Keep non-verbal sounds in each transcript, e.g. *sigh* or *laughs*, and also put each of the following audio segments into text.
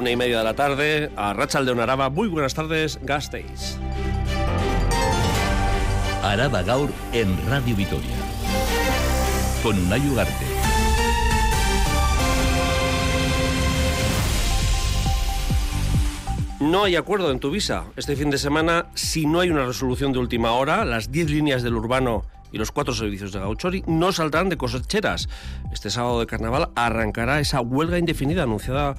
una y media de la tarde, a Rachel de Onaraba. Muy buenas tardes, Gasteiz. Araba Gaur en Radio Vitoria. Con Unai Ugarte. No hay acuerdo en tu visa. Este fin de semana, si no hay una resolución de última hora, las 10 líneas del urbano y los cuatro servicios de Gauchori no saldrán de cosecheras. Este sábado de carnaval arrancará esa huelga indefinida anunciada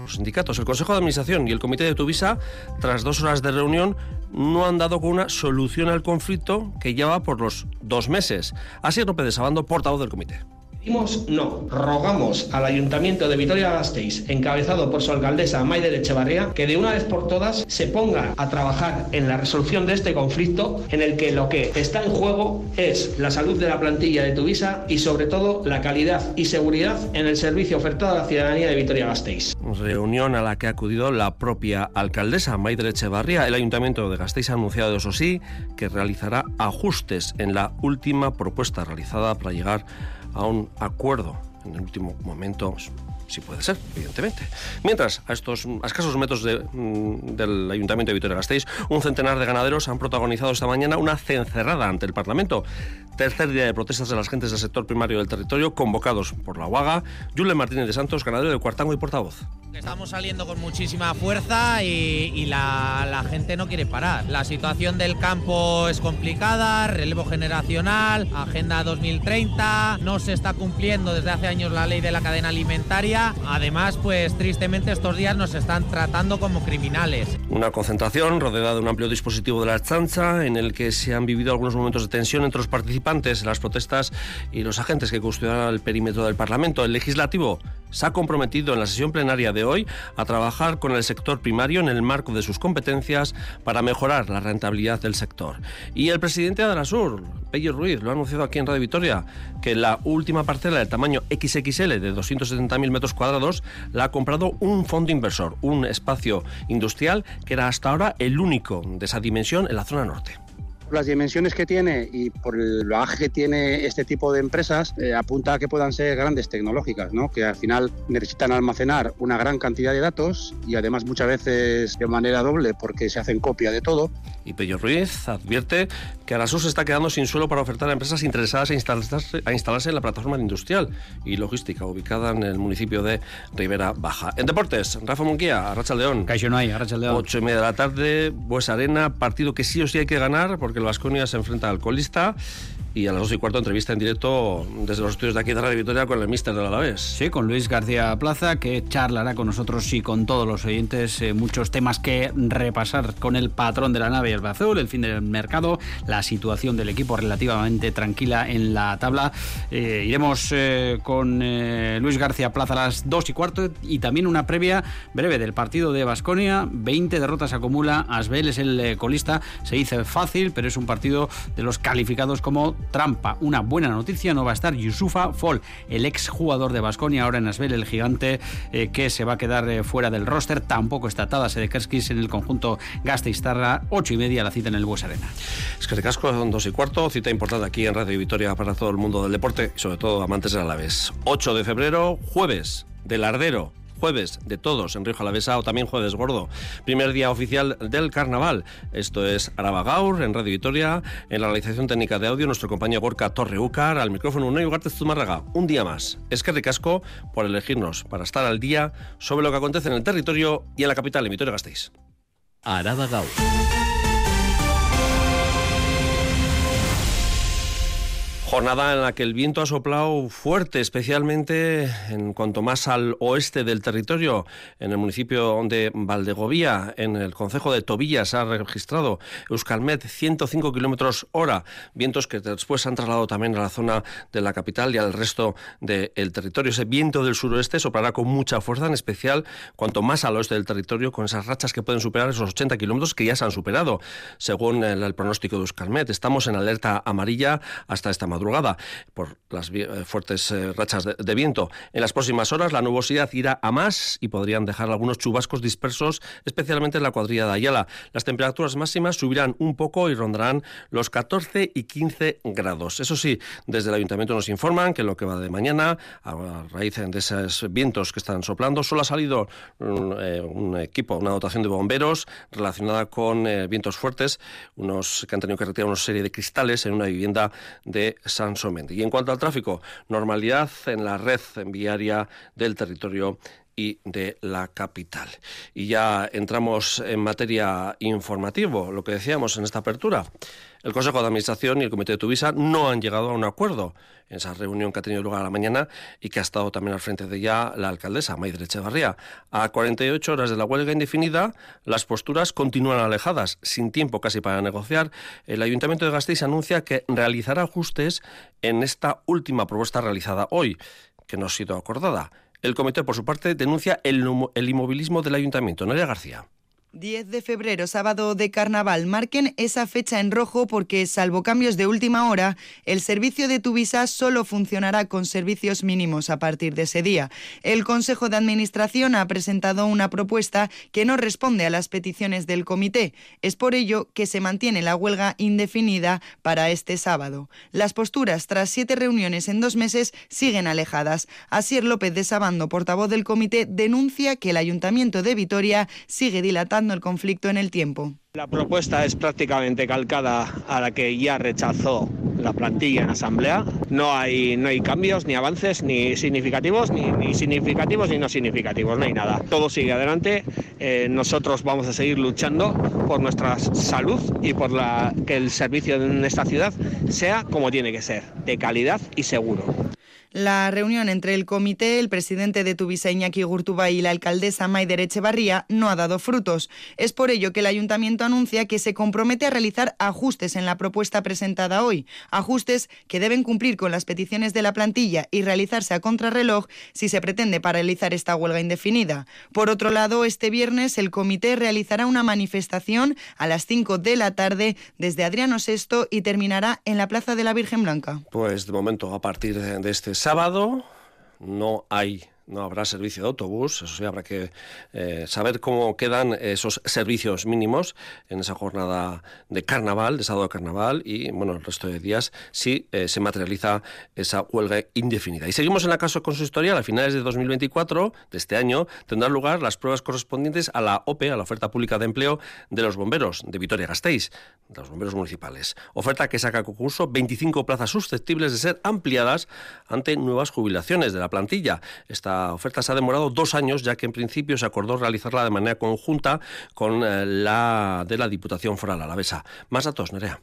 los sindicatos. El Consejo de Administración y el Comité de Tuvisa, tras dos horas de reunión, no han dado con una solución al conflicto que lleva por los dos meses. Así López de Sabando, portavoz del comité. No. Rogamos al Ayuntamiento de Vitoria-Gasteiz, encabezado por su alcaldesa Maider Echevarría, que de una vez por todas se ponga a trabajar en la resolución de este conflicto, en el que lo que está en juego es la salud de la plantilla de Tuvisa y sobre todo la calidad y seguridad en el servicio ofertado a la ciudadanía de Vitoria-Gasteiz. Reunión a la que ha acudido la propia alcaldesa Maider Echevarría. El Ayuntamiento de Gasteiz ha anunciado, eso sí, que realizará ajustes en la última propuesta realizada para llegar a un acuerdo en el último momento sí puede ser, evidentemente. Mientras, a estos a escasos metros mm, del Ayuntamiento de Vitoria-Gasteiz, un centenar de ganaderos han protagonizado esta mañana una cencerrada ante el Parlamento. Tercer día de protestas de las gentes del sector primario del territorio, convocados por la UAGA. Julen Martínez de Santos, ganadero de Cuartango y portavoz. Estamos saliendo con muchísima fuerza y, y la, la gente no quiere parar. La situación del campo es complicada, relevo generacional, Agenda 2030, no se está cumpliendo desde hace años la ley de la cadena alimentaria. Además, pues tristemente estos días nos están tratando como criminales. Una concentración rodeada de un amplio dispositivo de la chancha en el que se han vivido algunos momentos de tensión entre los participantes en las protestas y los agentes que custodian el perímetro del Parlamento. El legislativo se ha comprometido en la sesión plenaria de hoy a trabajar con el sector primario en el marco de sus competencias para mejorar la rentabilidad del sector. Y el presidente de Adrasur, Pello Ruiz, lo ha anunciado aquí en Radio Vitoria, que la última parcela del tamaño XXL de 270.000 metros cuadrados la ha comprado un fondo inversor, un espacio industrial que era hasta ahora el único de esa dimensión en la zona norte las dimensiones que tiene y por el bagaje que tiene este tipo de empresas, eh, apunta a que puedan ser grandes tecnológicas, ¿no? que al final necesitan almacenar una gran cantidad de datos y además muchas veces de manera doble porque se hacen copia de todo. Y Pello Ruiz advierte que Arasur se está quedando sin suelo para ofertar a empresas interesadas a instalarse, a instalarse en la plataforma industrial y logística ubicada en el municipio de Ribera Baja. En deportes, Rafa Munguía, Arracha León. Caixo no hay, Arracha León. 8 y media de la tarde, Bues Arena, partido que sí o sí hay que ganar porque el Vasconia se enfrenta al colista y a las dos y cuarto entrevista en directo desde los estudios de aquí de Radio Victoria con el míster del Alavés. Sí, con Luis García Plaza, que charlará con nosotros y con todos los oyentes eh, muchos temas que repasar con el patrón de la nave, el azul, el fin del mercado, la situación del equipo relativamente tranquila en la tabla. Eh, iremos eh, con Luis García Plaza a las dos y cuarto y también una previa breve del partido de Basconia. 20 derrotas acumula, Asbel es el colista, se dice fácil, pero es un partido de los calificados como trampa. Una buena noticia, no va a estar Yusufa Fall, el ex jugador de Basconia, ahora en Asbel, el gigante eh, que se va a quedar eh, fuera del roster. Tampoco está atada Sedekerskis en el conjunto Gasteiztarra, 8 y media la cita en el Bues Arena. Es que recasco son dos y cuarto, cita importante aquí en Radio Victoria para todo el mundo del deporte sobre todo amantes del Alavés. 8 de febrero, jueves, del Ardero, jueves de todos en Río Jalavesa o también jueves gordo. Primer día oficial del carnaval. Esto es Araba Gaur en Radio Vitoria, en la realización técnica de audio nuestro compañero Gorka Torreucar, al micrófono Unai Ugarte Zumárraga. Un día más. Es que ricasco por elegirnos para estar al día sobre lo que acontece en el territorio y en la capital, en Vitoria-Gasteiz. Araba Gaur. Jornada en la que el viento ha soplado fuerte, especialmente en cuanto más al oeste del territorio, en el municipio de Valdegovía, en el concejo de Tobillas, ha registrado Euskalmet 105 kilómetros hora, vientos que después se han trasladado también a la zona de la capital y al resto del territorio. Ese viento del suroeste soplará con mucha fuerza, en especial cuanto más al oeste del territorio, con esas rachas que pueden superar esos 80 kilómetros que ya se han superado, según el, el pronóstico de Euskalmet. Estamos en alerta amarilla hasta esta madrugada madrugada por las fuertes rachas de, viento. En las próximas horas la nubosidad irá a más y podrían dejar algunos chubascos dispersos, especialmente en la cuadrilla de Ayala. Las temperaturas máximas subirán un poco y rondarán los 14 y 15 grados. Eso sí, desde el ayuntamiento nos informan que lo que va de mañana, a raíz de esos vientos que están soplando, solo ha salido un, eh, un equipo, una dotación de bomberos relacionada con eh, vientos fuertes, unos que han tenido que retirar una serie de cristales en una vivienda de Y en cuanto al tráfico, normalidad en la red viaria del territorio y de la capital. Y ya entramos en materia informativo, lo que decíamos en esta apertura. El Consejo de Administración y el Comité de Tuvisa no han llegado a un acuerdo en esa reunión que ha tenido lugar a la mañana y que ha estado también al frente de ella la alcaldesa, Maidre Echevarría. A 48 horas de la huelga indefinida, las posturas continúan alejadas, sin tiempo casi para negociar. El Ayuntamiento de Gasteiz anuncia que realizará ajustes en esta última propuesta realizada hoy, que no ha sido acordada. El comité, por su parte, denuncia el, el inmovilismo del ayuntamiento. Noelia García. 10 de febrero, sábado de carnaval. Marquen esa fecha en rojo porque, salvo cambios de última hora, el servicio de Tuvisa solo funcionará con servicios mínimos a partir de ese día. El Consejo de Administración ha presentado una propuesta que no responde a las peticiones del comité. Es por ello que se mantiene la huelga indefinida para este sábado. Las posturas, tras siete reuniones en dos meses, siguen alejadas. Asier López de Sabando, portavoz del comité, denuncia que el Ayuntamiento de Vitoria sigue dilatando el conflicto en el tiempo. La propuesta es prácticamente calcada a la que ya rechazó la plantilla en asamblea. No hay, no hay cambios, ni avances, ni significativos, ni, significativos, ni no significativos, no hay nada. Todo sigue adelante. Eh, nosotros vamos a seguir luchando por nuestra salud y por la, que el servicio en esta ciudad sea como tiene que ser, de calidad y seguro. La reunión entre el comité, el presidente de Tuvisa Iñaki Gurtuba y la alcaldesa Maider Echevarría no ha dado frutos. Es por ello que el ayuntamiento anuncia que se compromete a realizar ajustes en la propuesta presentada hoy, ajustes que deben cumplir con las peticiones de la plantilla y realizarse a contrarreloj si se pretende paralizar esta huelga indefinida. Por otro lado, este viernes el comité realizará una manifestación a las 5 de la tarde desde Adriano VI y terminará en la Plaza de la Virgen Blanca. Pues de momento, a partir de este sábado no hay no habrá servicio de autobús, eso sí, habrá que eh, saber cómo quedan esos servicios mínimos en esa jornada de carnaval, de sábado de carnaval y, bueno, el resto de días si eh, se materializa esa huelga indefinida. Y seguimos en la caso consistorial. A finales de 2024, de este año, tendrán lugar las pruebas correspondientes a la OPE, a la oferta pública de empleo de los bomberos de Vitoria-Gasteiz, de los bomberos municipales. Oferta que saca a concurso 25 plazas susceptibles de ser ampliadas ante nuevas jubilaciones de la plantilla. Oferta se ha demorado dos años, ya que en principio se acordó realizarla de manera conjunta con eh, la de la Diputación Foral Alavesa. Más datos, Nerea.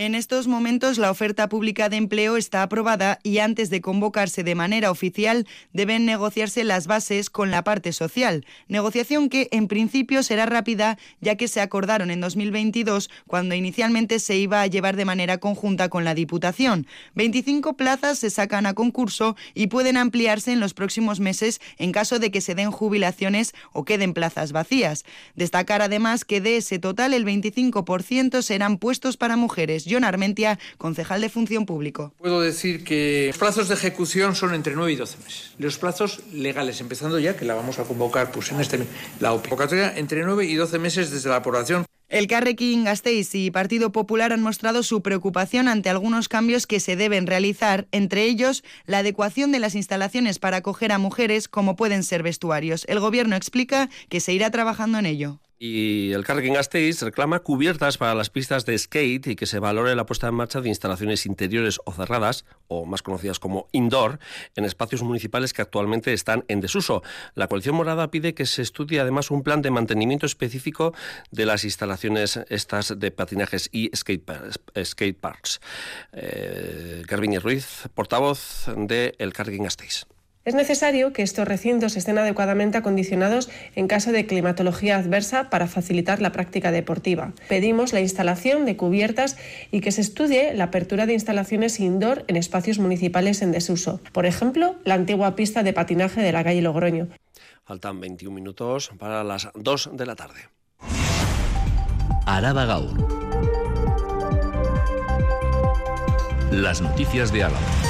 En estos momentos la oferta pública de empleo está aprobada y antes de convocarse de manera oficial deben negociarse las bases con la parte social, negociación que en principio será rápida ya que se acordaron en 2022 cuando inicialmente se iba a llevar de manera conjunta con la Diputación. 25 plazas se sacan a concurso y pueden ampliarse en los próximos meses en caso de que se den jubilaciones o queden plazas vacías. Destacar además que de ese total el 25% serán puestos para mujeres John Armentia, concejal de Función Público. Puedo decir que los plazos de ejecución son entre 9 y 12 meses. Los plazos legales, empezando ya, que la vamos a convocar pues, en este la convocatoria, entre 9 y 12 meses desde la aprobación. El Carrequín Gasteiz y Partido Popular han mostrado su preocupación ante algunos cambios que se deben realizar, entre ellos la adecuación de las instalaciones para acoger a mujeres como pueden ser vestuarios. El Gobierno explica que se irá trabajando en ello. Y el Carrequín Gasteiz reclama cubiertas para las pistas de skate y que se valore la puesta en marcha de instalaciones interiores o cerradas, o más conocidas como indoor, en espacios municipales que actualmente están en desuso. La coalición morada pide que se estudie además un plan de mantenimiento específico de las instalaciones estas de patinajes y skate, skate parks. Eh, Ruiz, portavoz de El Carrequín Gasteiz. Es necesario que estos recintos estén adecuadamente acondicionados en caso de climatología adversa para facilitar la práctica deportiva. Pedimos la instalación de cubiertas y que se estudie la apertura de instalaciones indoor en espacios municipales en desuso. Por ejemplo, la antigua pista de patinaje de la calle Logroño. Faltan 21 minutos para las 2 de la tarde. Araba Las noticias de Álava.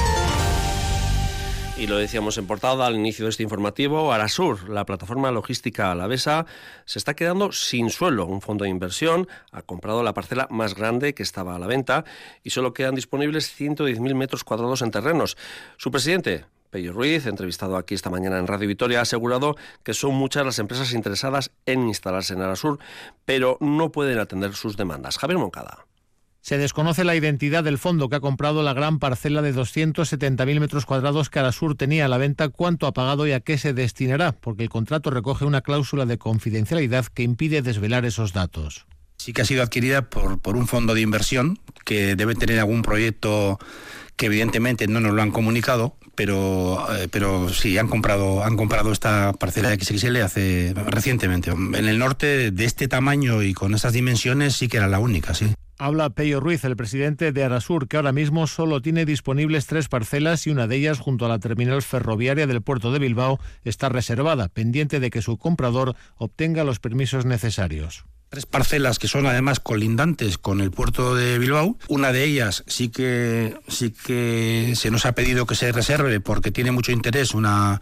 Y lo decíamos en portada al inicio de este informativo, Arasur, la plataforma logística alavesa, se está quedando sin suelo. Un fondo de inversión ha comprado la parcela más grande que estaba a la venta y solo quedan disponibles 110.000 metros cuadrados en terrenos. Su presidente, Pello Ruiz, entrevistado aquí esta mañana en Radio Vitoria, ha asegurado que son muchas las empresas interesadas en instalarse en Arasur, pero no pueden atender sus demandas. Javier Moncada. Se desconoce la identidad del fondo que ha comprado la gran parcela de 270.000 metros cuadrados que Arasur tenía a la venta, cuánto ha pagado y a qué se destinará, porque el contrato recoge una cláusula de confidencialidad que impide desvelar esos datos. Sí que ha sido adquirida por, por un fondo de inversión que debe tener algún proyecto que evidentemente no nos lo han comunicado, pero, eh, pero sí, han comprado, han comprado esta parcela de XXL hace recientemente. En el norte, de este tamaño y con esas dimensiones, sí que era la única, sí. Habla Peyo Ruiz, el presidente de Arasur, que ahora mismo solo tiene disponibles tres parcelas y una de ellas, junto a la terminal ferroviaria del puerto de Bilbao, está reservada, pendiente de que su comprador obtenga los permisos necesarios tres parcelas que son además colindantes con el puerto de Bilbao. Una de ellas sí que sí que se nos ha pedido que se reserve porque tiene mucho interés una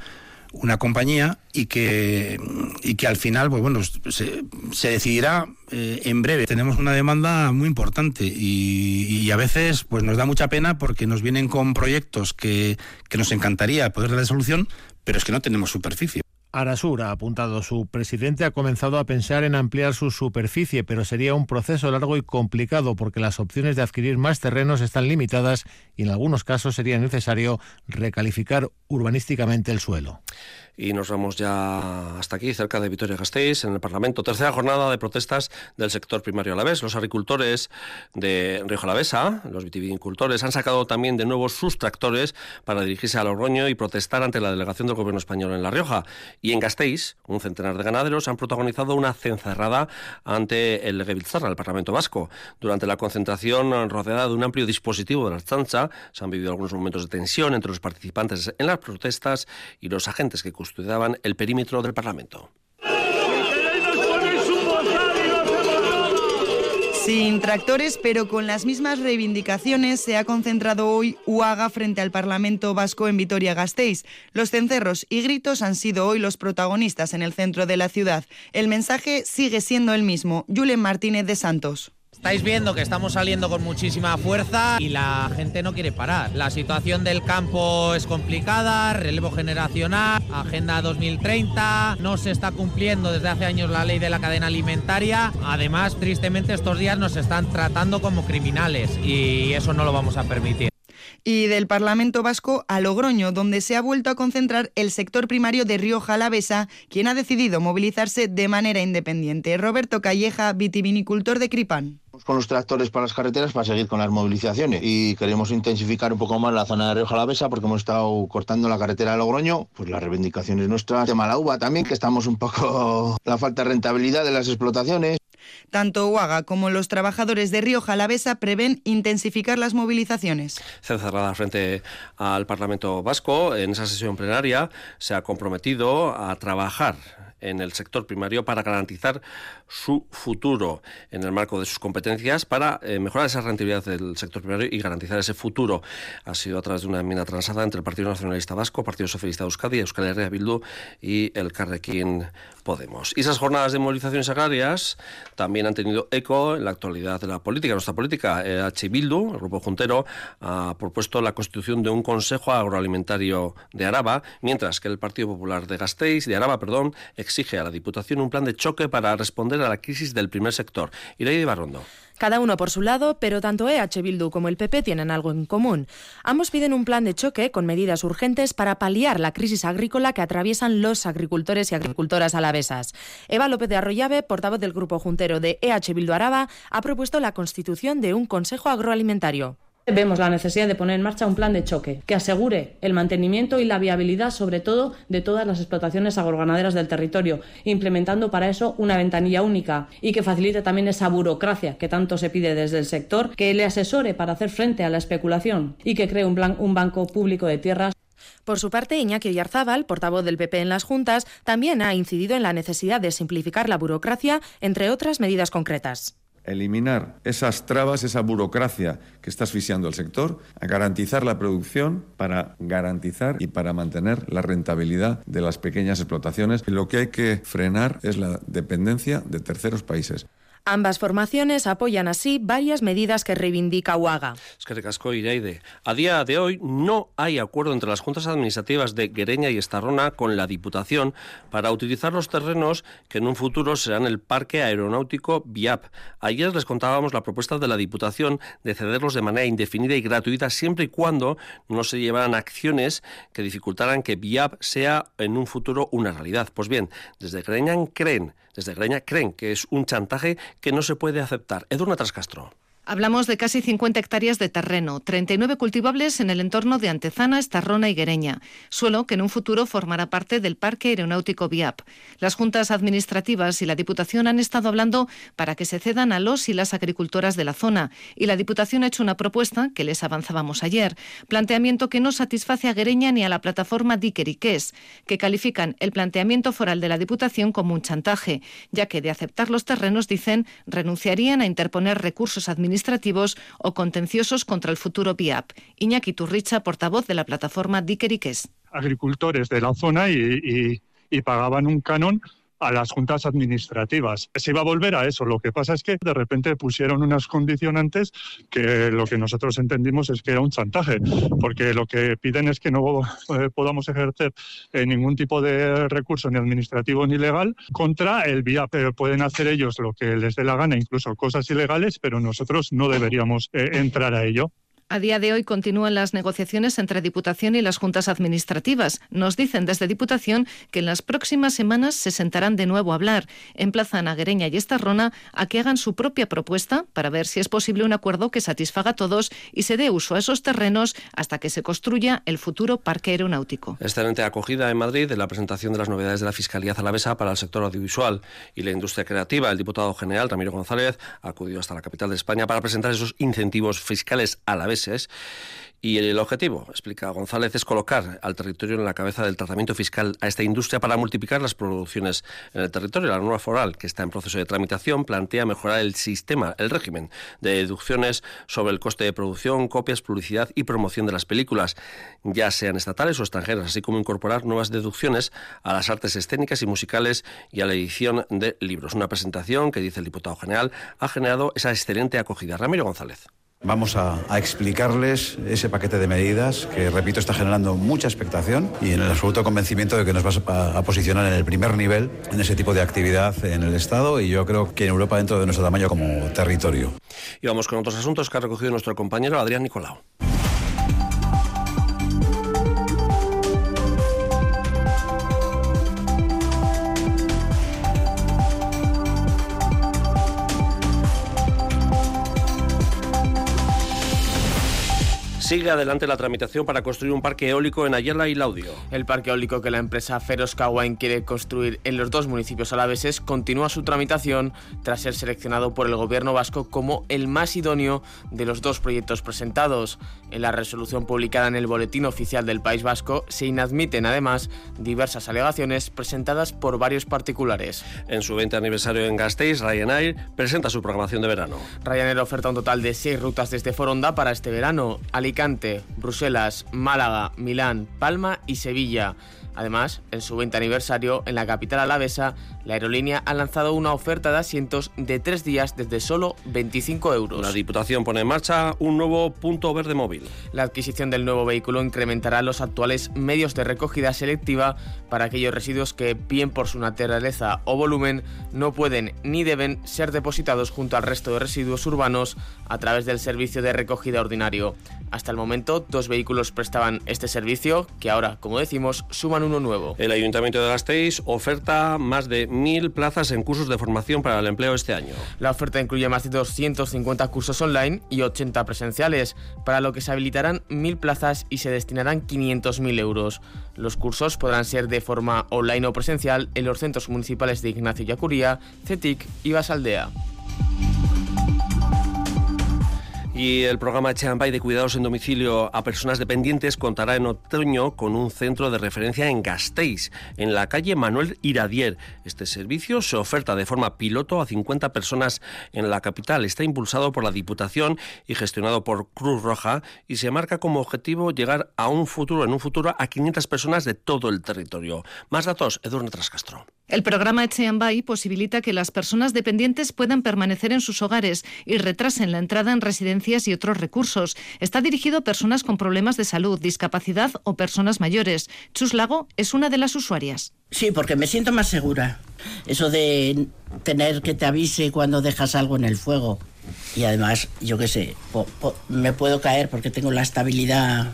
una compañía y que y que al final pues bueno se, se decidirá eh, en breve. Tenemos una demanda muy importante y, a veces pues nos da mucha pena porque nos vienen con proyectos que, que nos encantaría poder dar solución pero es que no tenemos superficie Arasur, ha apuntado su presidente, ha comenzado a pensar en ampliar su superficie, pero sería un proceso largo y complicado porque las opciones de adquirir más terrenos están limitadas y en algunos casos sería necesario recalificar urbanísticamente el suelo. Y nos vamos ya hasta aquí, cerca de Vitoria-Gasteiz, en el Parlamento. Tercera jornada de protestas del sector primario alavés. Los agricultores de Río Alavesa, los vitivinicultores, han sacado también de nuevo sus tractores para dirigirse a Logroño y protestar ante la delegación del gobierno español en La Rioja. Y en Gasteiz, un centenar de ganaderos han protagonizado una cencerrada ante el Legebiltzarra, el Parlamento Vasco. Durante la concentración rodeada de un amplio dispositivo de la chancha, se han vivido algunos momentos de tensión entre los participantes en las protestas y los agentes que custodiaban el perímetro del Parlamento. Sin tractores, pero con las mismas reivindicaciones, se ha concentrado hoy UAGA frente al Parlamento Vasco en Vitoria-Gasteiz. Los cencerros y gritos han sido hoy los protagonistas en el centro de la ciudad. El mensaje sigue siendo el mismo. Julen Martínez de Santos. Estáis viendo que estamos saliendo con muchísima fuerza y la gente no quiere parar. La situación del campo es complicada, relevo generacional, Agenda 2030, no se está cumpliendo desde hace años la ley de la cadena alimentaria. Además, tristemente estos días nos están tratando como criminales y eso no lo vamos a permitir y del Parlamento Vasco a Logroño, donde se ha vuelto a concentrar el sector primario de Rioja Alavesa, quien ha decidido movilizarse de manera independiente. Roberto Calleja, vitivinicultor de Cripan con los tractores para las carreteras para seguir con las movilizaciones y queremos intensificar un poco más la zona de Rioja Alavesa porque hemos estado cortando la carretera de Logroño, pues las reivindicaciones nuestras, de la uva también, que estamos un poco *laughs* la falta de rentabilidad de las explotaciones. Tanto Huaga como los trabajadores de Río Jalavesa prevén intensificar las movilizaciones. Cerrada frente al Parlamento Vasco, en esa sesión plenaria se ha comprometido a trabajar en el sector primario para garantizar su futuro en el marco de sus competencias para eh, mejorar esa rentabilidad del sector primario y garantizar ese futuro. Ha sido a través de una enmienda transada entre el Partido Nacionalista Vasco, Partido Socialista de Euskadi, Euskal Herria Bildu y el Carrequín Podemos. Y esas jornadas de movilizaciones agrarias también han tenido eco en la actualidad de la política, nuestra política. H. Bildu, el Grupo Juntero, ha propuesto la constitución de un Consejo Agroalimentario de Araba, mientras que el Partido Popular de Gasteiz, de Araba, perdón, exige a la Diputación un plan de choque para responder a la crisis del primer sector. de Barrondo. Cada uno por su lado, pero tanto EH Bildu como el PP tienen algo en común. Ambos piden un plan de choque con medidas urgentes para paliar la crisis agrícola que atraviesan los agricultores y agricultoras alavesas. Eva López de Arroyave, portavoz del grupo juntero de EH Bildu Araba, ha propuesto la constitución de un Consejo Agroalimentario. Vemos la necesidad de poner en marcha un plan de choque que asegure el mantenimiento y la viabilidad, sobre todo, de todas las explotaciones agroganaderas del territorio, implementando para eso una ventanilla única y que facilite también esa burocracia que tanto se pide desde el sector, que le asesore para hacer frente a la especulación y que cree un, banco público de tierras. Por su parte, Iñaki Yarzábal, portavoz del PP en las juntas, también ha incidido en la necesidad de simplificar la burocracia, entre otras medidas concretas eliminar esas trabas, esa burocracia que está asfixiando el sector, a garantizar la producción para garantizar y para mantener la rentabilidad de las pequeñas explotaciones. Lo que hay que frenar es la dependencia de terceros países. Ambas formaciones apoyan así varias medidas que reivindica Huaga. Es que recasco Iraide. A día de hoy no hay acuerdo entre las juntas administrativas de Guereña y Estarrona con la Diputación para utilizar los terrenos que en un futuro serán el Parque Aeronáutico VIAP. Ayer les contábamos la propuesta de la Diputación de cederlos de manera indefinida y gratuita siempre y cuando no se llevaran acciones que dificultaran que VIAP sea en un futuro una realidad. Pues bien, desde Guereña creen desde Greña creen que es un chantaje que no se puede aceptar. Edurna Trascastro. Hablamos de casi 50 hectáreas de terreno, 39 cultivables en el entorno de Antezana, Estarrona y Guereña, suelo que en un futuro formará parte del Parque Aeronáutico VIAP. Las juntas administrativas y la Diputación han estado hablando para que se cedan a los y las agricultoras de la zona, y la Diputación ha hecho una propuesta que les avanzábamos ayer, planteamiento que no satisface a Guereña ni a la plataforma Diqueriques, que califican el planteamiento foral de la Diputación como un chantaje, ya que de aceptar los terrenos, dicen, renunciarían a interponer recursos administrativos administrativos o contenciosos contra el futuro BIAP. Iñaki Turricha, portavoz de la plataforma Diqueriques. Agricultores de la zona y, y pagaban un canon a las juntas administrativas. Se iba a volver a eso. Lo que pasa es que de repente pusieron unas condicionantes que lo que nosotros entendimos es que era un chantaje, porque lo que piden es que no eh, podamos ejercer eh, ningún tipo de recurso ni administrativo ni legal contra el VIAP. Pueden hacer ellos lo que les dé la gana, incluso cosas ilegales, pero nosotros no deberíamos eh, entrar a ello. A día de hoy continúan las negociaciones entre Diputación y las juntas administrativas. Nos dicen desde Diputación que en las próximas semanas se sentarán de nuevo a hablar. Emplazan a Guereña y Estarrona a que hagan su propia propuesta para ver si es posible un acuerdo que satisfaga a todos y se dé uso a esos terrenos hasta que se construya el futuro parque aeronáutico. Excelente acogida en Madrid de la presentación de las novedades de la Fiscalía Zalavesa para el sector audiovisual y la industria creativa. El diputado general Ramiro González acudió hasta la capital de España para presentar esos incentivos fiscales a la vez y el objetivo, explica González, es colocar al territorio en la cabeza del tratamiento fiscal a esta industria para multiplicar las producciones en el territorio. La nueva foral, que está en proceso de tramitación, plantea mejorar el sistema, el régimen de deducciones sobre el coste de producción, copias, publicidad y promoción de las películas, ya sean estatales o extranjeras, así como incorporar nuevas deducciones a las artes escénicas y musicales y a la edición de libros. Una presentación que, dice el diputado general, ha generado esa excelente acogida. Ramiro González. Vamos a, explicarles ese paquete de medidas que, repito, está generando mucha expectación y en el absoluto convencimiento de que nos va a, a, posicionar en el primer nivel en ese tipo de actividad en el Estado y yo creo que en Europa dentro de nuestro tamaño como territorio. Y vamos con otros asuntos que ha recogido nuestro compañero Adrián Nicolau. Sigue adelante la tramitación para construir un parque eólico en Ayala y Laudio. El parque eólico que la empresa Feros Kawain quiere construir en los dos municipios alaveses continúa su tramitación tras ser seleccionado por el gobierno vasco como el más idóneo de los dos proyectos presentados. En la resolución publicada en el Boletín Oficial del País Vasco se inadmiten además diversas alegaciones presentadas por varios particulares. En su 20 aniversario en Gasteiz, Ryanair presenta su programación de verano. Ryanair oferta un total de seis rutas desde Foronda para este verano. Alicante, Bruselas, Málaga, Milán, Palma y Sevilla. Además, en su 20 aniversario, en la capital alavesa, la aerolínea ha lanzado una oferta de asientos de tres días desde solo 25 euros. La Diputación pone en marcha un nuevo punto verde móvil. La adquisición del nuevo vehículo incrementará los actuales medios de recogida selectiva para aquellos residuos que, bien por su naturaleza o volumen, no pueden ni deben ser depositados junto al resto de residuos urbanos a través del servicio de recogida ordinario. Hasta el momento, dos vehículos prestaban este servicio, que ahora, como decimos, suman uno nuevo. El Ayuntamiento de Gasteiz oferta más de mil plazas en cursos de formación para el empleo este año. La oferta incluye más de 250 cursos online y 80 presenciales, para lo que se habilitarán mil plazas y se destinarán 500.000 euros. Los cursos podrán ser de forma online o presencial en los centros municipales de Ignacio Yacuría, CETIC y Basaldea. Y el programa Echeambay de cuidados en domicilio a personas dependientes contará en otoño con un centro de referencia en Gasteiz, en la calle Manuel Iradier. Este servicio se oferta de forma piloto a 50 personas en la capital. Está impulsado por la Diputación y gestionado por Cruz Roja y se marca como objetivo llegar a un futuro, en un futuro, a 500 personas de todo el territorio. Más datos, Edurne Trascastro. El programa Echeambay posibilita que las personas dependientes puedan permanecer en sus hogares y retrasen la entrada en residencias y otros recursos. Está dirigido a personas con problemas de salud, discapacidad o personas mayores. Chus Lago es una de las usuarias. Sí, porque me siento más segura. Eso de tener que te avise cuando dejas algo en el fuego. Y además, yo qué sé, me puedo caer porque tengo la estabilidad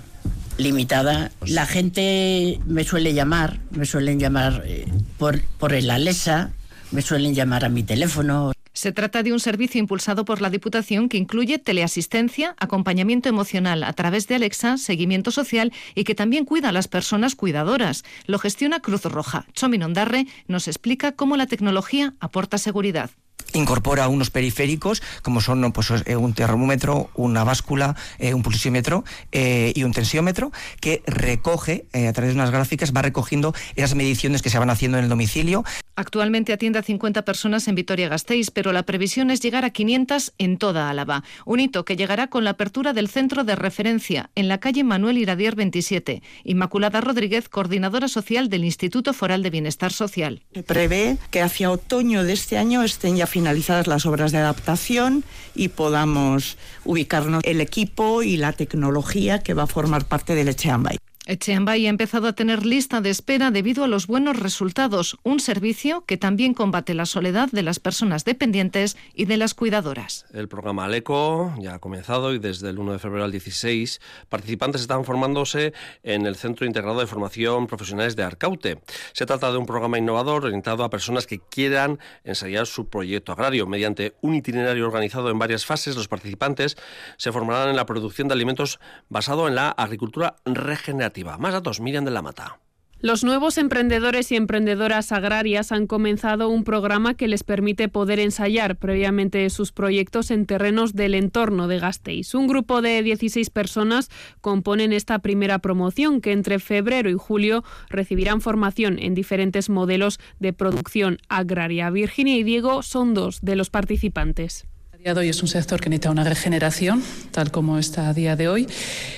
limitada. La gente me suele llamar, me suelen llamar eh, por, por el Alesa, me suelen llamar a mi teléfono. Se trata de un servicio impulsado por la Diputación que incluye teleasistencia, acompañamiento emocional a través de Alexa, seguimiento social y que también cuida a las personas cuidadoras. Lo gestiona Cruz Roja. Chomin Ondarre nos explica cómo la tecnología aporta seguridad incorpora unos periféricos como son pues, eh, un termómetro, una báscula, eh, un pulsímetro eh, y un tensiómetro que recoge a través de unas gráficas, va recogiendo esas mediciones que se van haciendo en el domicilio. Actualmente atiende a 50 personas en Vitoria-Gasteiz, pero la previsión es llegar a 500 en toda Álava. Un hito que llegará con la apertura del centro de referencia en la calle Manuel Iradier 27. Inmaculada Rodríguez, coordinadora social del Instituto Foral de Bienestar Social. prevé que hacia otoño de este año estén ya finalizadas las obras de adaptación y podamos ubicarnos el equipo y la tecnología que va a formar parte del Echeambay. Echeambay ha empezado a tener lista de espera debido a los buenos resultados, un servicio que también combate la soledad de las personas dependientes y de las cuidadoras. El programa Aleco ya ha comenzado y desde el 1 de febrero al 16 participantes están formándose en el Centro Integrado de Formación Profesionales de Arcaute. Se trata de un programa innovador orientado a personas que quieran ensayar su proyecto agrario. Mediante un itinerario organizado en varias fases, los participantes se formarán en la producción de alimentos basado en la agricultura regenerativa más datos, Miriam de la Mata. Los nuevos emprendedores y emprendedoras agrarias han comenzado un programa que les permite poder ensayar previamente sus proyectos en terrenos del entorno de Gasteiz. Un grupo de 16 personas componen esta primera promoción que entre febrero y julio recibirán formación en diferentes modelos de producción agraria. Virginia y Diego son dos de los participantes. Día de es un sector que necesita una regeneración, tal como está a día de hoy.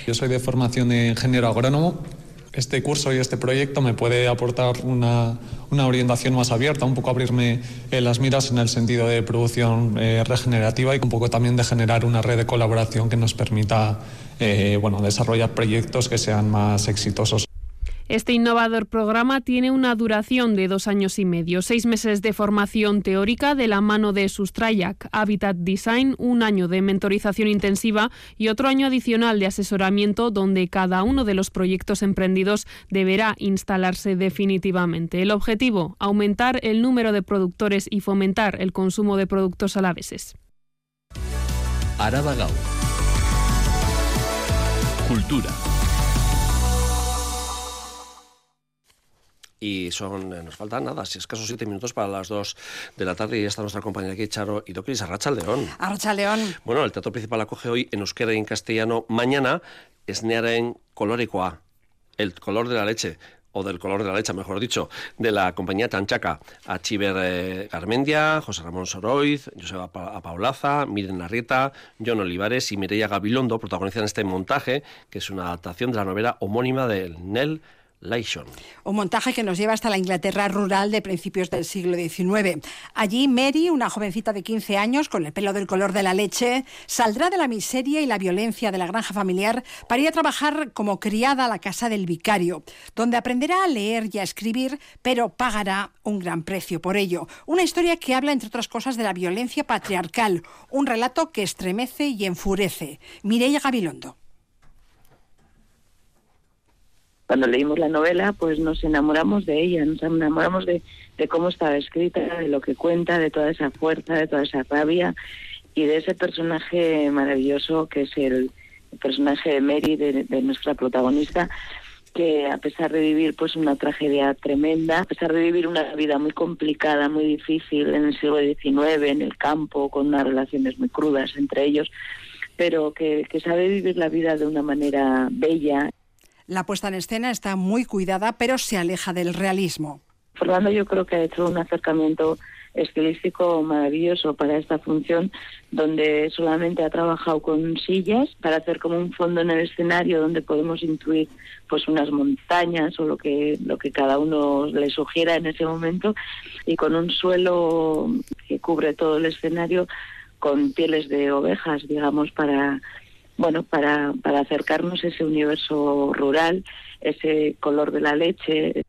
Yo soy de formación de ingeniero agrónomo. Este curso y este proyecto me puede aportar una, una orientación más abierta, un poco abrirme eh, las miras en el sentido de producción eh, regenerativa y un poco también de generar una red de colaboración que nos permita eh, bueno, desarrollar proyectos que sean más exitosos. Este innovador programa tiene una duración de dos años y medio, seis meses de formación teórica de la mano de Sustrayak Habitat Design, un año de mentorización intensiva y otro año adicional de asesoramiento donde cada uno de los proyectos emprendidos deberá instalarse definitivamente. El objetivo, aumentar el número de productores y fomentar el consumo de productos alaveses. Araba Cultura. Y son, eh, nos faltan nada, si escasos siete minutos para las dos de la tarde y ya está nuestra compañera aquí, Charo Idokris, Arracha León. Arracha León. Bueno, el teatro principal acoge hoy en euskera y en castellano. Mañana es en Coloricoa, el color de la leche o del color de la leche, mejor dicho, de la compañía Tanchaca, a Chiver eh, Garmendia, José Ramón Soroiz, Joseba Paulaza, Miren Larrieta, John Olivares y Mireia Gabilondo protagonizan este montaje, que es una adaptación de la novela homónima de Un montaje que nos lleva hasta la Inglaterra rural de principios del siglo XIX. Allí Mary, una jovencita de 15 años con el pelo del color de la leche, saldrá de la miseria y la violencia de la granja familiar para ir a trabajar como criada a la casa del vicario, donde aprenderá a leer y a escribir, pero pagará un gran precio por ello. Una historia que habla, entre otras cosas, de la violencia patriarcal, un relato que estremece y enfurece. Mireia Gabilondo. Cuando leímos la novela, pues nos enamoramos de ella, nos enamoramos de, cómo estaba escrita, de lo que cuenta, de toda esa fuerza, de toda esa rabia y de ese personaje maravilloso que es el, personaje de Mary, de, nuestra protagonista, que a pesar de vivir pues una tragedia tremenda, a pesar de vivir una vida muy complicada, muy difícil en el siglo XIX, en el campo, con unas relaciones muy crudas entre ellos, pero que, que sabe vivir la vida de una manera bella. La puesta en escena está muy cuidada, pero se aleja del realismo. Fernando yo creo que ha hecho un acercamiento estilístico maravilloso para esta función, donde solamente ha trabajado con sillas para hacer como un fondo en el escenario donde podemos intuir pues unas montañas o lo que lo que cada uno le sugiera en ese momento y con un suelo que cubre todo el escenario con pieles de ovejas, digamos, para bueno, para, para acercarnos a ese universo rural, ese color de la leche.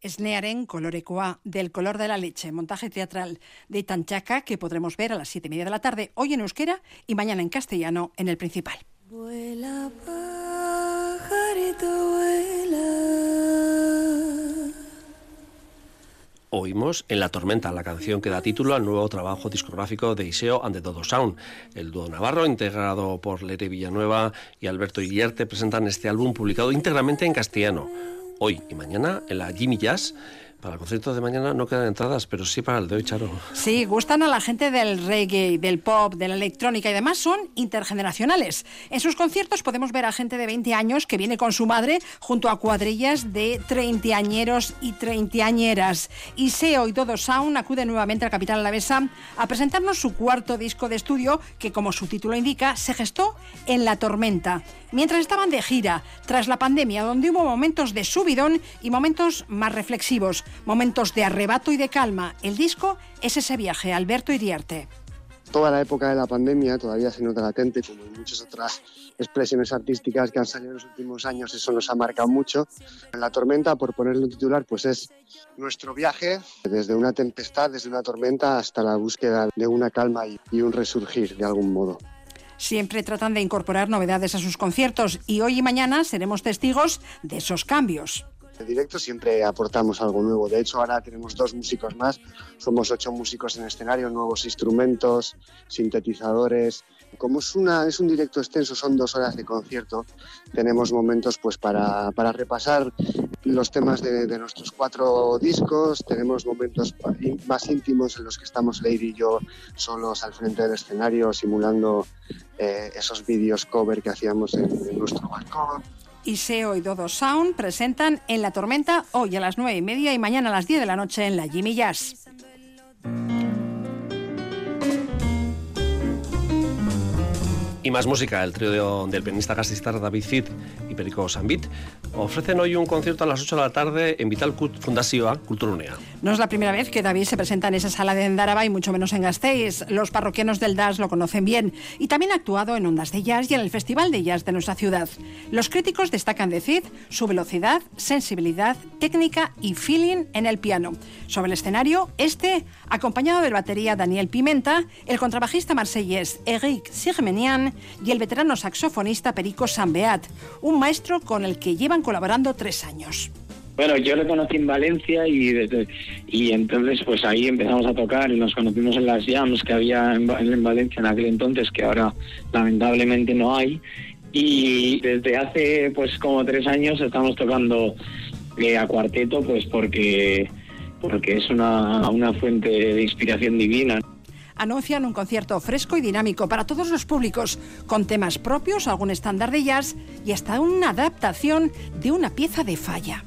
Esnearen Colorecoa, del color de la leche, montaje teatral de Tanchaca que podremos ver a las siete y media de la tarde, hoy en euskera y mañana en castellano en el principal. Vuela, pajarito, vuela. Oímos En la tormenta, la canción que da título al nuevo trabajo discográfico de Iseo and the Dodo Sound. El dúo navarro, integrado por Lere Villanueva y Alberto Iguierte, presentan este álbum publicado íntegramente en castellano hoy y mañana en la Jimmy Jazz. Para el concierto de mañana no quedan entradas, pero sí para el de hoy, Charo. Sí, gustan a la gente del reggae, del pop, de la electrónica y demás, son intergeneracionales. En sus conciertos podemos ver a gente de 20 años que viene con su madre junto a cuadrillas de treintañeros y treintañeras. Y Seo y Todo Sound acude nuevamente al capital alavesa a presentarnos su cuarto disco de estudio que, como su título indica, se gestó en la tormenta. Mientras estaban de gira, tras la pandemia, donde hubo momentos de subidón y momentos más reflexivos momentos de arrebato y de calma. El disco es ese viaje, Alberto Iriarte. Toda la época de la pandemia todavía se nota latente, como en muchas otras expresiones artísticas que han salido en los últimos años, eso nos ha marcado mucho. La tormenta, por ponerle un titular, pues es nuestro viaje desde una tempestad, desde una tormenta, hasta la búsqueda de una calma y un resurgir de algún modo siempre tratan de incorporar novedades a sus conciertos y hoy y mañana seremos testigos de esos cambios. En directo siempre aportamos algo nuevo. De hecho, ahora tenemos dos músicos más. Somos ocho músicos en escenario, nuevos instrumentos, sintetizadores. Como es, una, es un directo extenso, son dos horas de concierto, tenemos momentos pues para, para repasar los temas de, de, nuestros cuatro discos, tenemos momentos más íntimos en los que estamos Lady y yo solos al frente del escenario simulando eh, esos vídeos cover que hacíamos en, en nuestro balcón. Iseo y Dodo Sound presentan En la Tormenta hoy a las nueve y media y mañana a las 10 de la noche en la Jimmy Jazz. Y más música, el trío del pianista gasista David Cid y Perico Sambit ofrecen hoy un concierto a las 8 de la tarde en Vital Fundación Culturunea. No es la primera vez que David se presenta en esa sala de Endaraba y mucho menos en Gasteiz. Los parroquianos del DAS lo conocen bien y también ha actuado en Ondas de Jazz y en el Festival de Jazz de nuestra ciudad. Los críticos destacan de Cid su velocidad, sensibilidad, técnica y feeling en el piano. Sobre el escenario, este, acompañado del batería Daniel Pimenta, el contrabajista marsellés Eric Sigmenian y el veterano saxofonista Perico Sambeat, un con el que llevan colaborando tres años. Bueno, yo le conocí en Valencia y, y entonces pues ahí empezamos a tocar y nos conocimos en las jams que había en, en Valencia en aquel entonces, que ahora lamentablemente no hay. Y desde hace pues como tres años estamos tocando eh, a cuarteto pues porque, porque es una, una fuente de inspiración divina anuncian un concierto fresco y dinámico para todos los públicos, con temas propios, algún estándar de jazz y hasta una adaptación de una pieza de falla.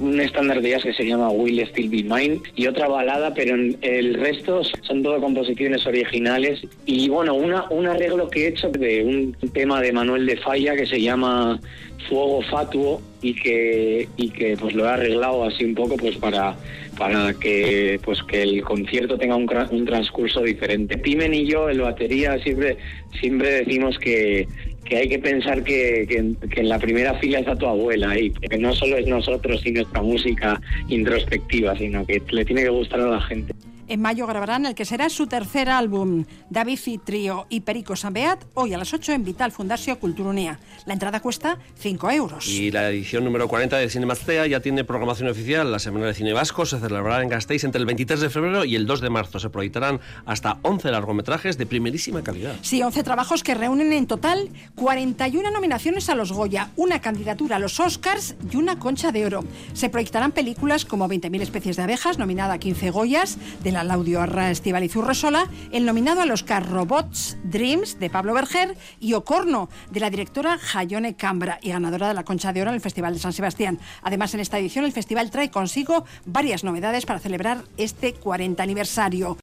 Un estándar de jazz que se llama Will Still Be Mine y otra balada, pero el resto son todo composiciones originales. Y bueno, un arreglo que he hecho de un tema de Manuel de Falla que se llama Fuego Fatuo y que y que pues lo he arreglado así un poco pues para para que pues que el concierto tenga un, un transcurso diferente. Pimen y yo, el batería, siempre siempre decimos que que hay que pensar que, en la primera fila está tu abuela y que no solo es nosotros y nuestra música introspectiva, sino que le tiene que gustar a la gente. En mayo grabarán el que será su tercer álbum, David y Trío y Perico Sambeat, hoy a las 8 en Vital Fundación Culturunia. La entrada cuesta 5 euros. Y la edición número 40 de Cinemastea ya tiene programación oficial. La Semana de Cine Vasco se celebrará en Gasteiz entre el 23 de febrero y el 2 de marzo. Se proyectarán hasta 11 largometrajes de primerísima calidad. Sí, 11 trabajos que reúnen en total 41 nominaciones a los Goya, una candidatura a los Oscars y una concha de oro. Se proyectarán películas como 20.000 especies de abejas, nominada a 15 Goyas, de la Laudio Arra Estivaliz Urresola, el nominado a los Oscar Robots Dreams de Pablo Berger y Ocorno de la directora Jayone Cambra y ganadora de la Concha de Oro en el Festival de San Sebastián. Además, en esta edición el festival trae consigo varias novedades para celebrar este 40 aniversario.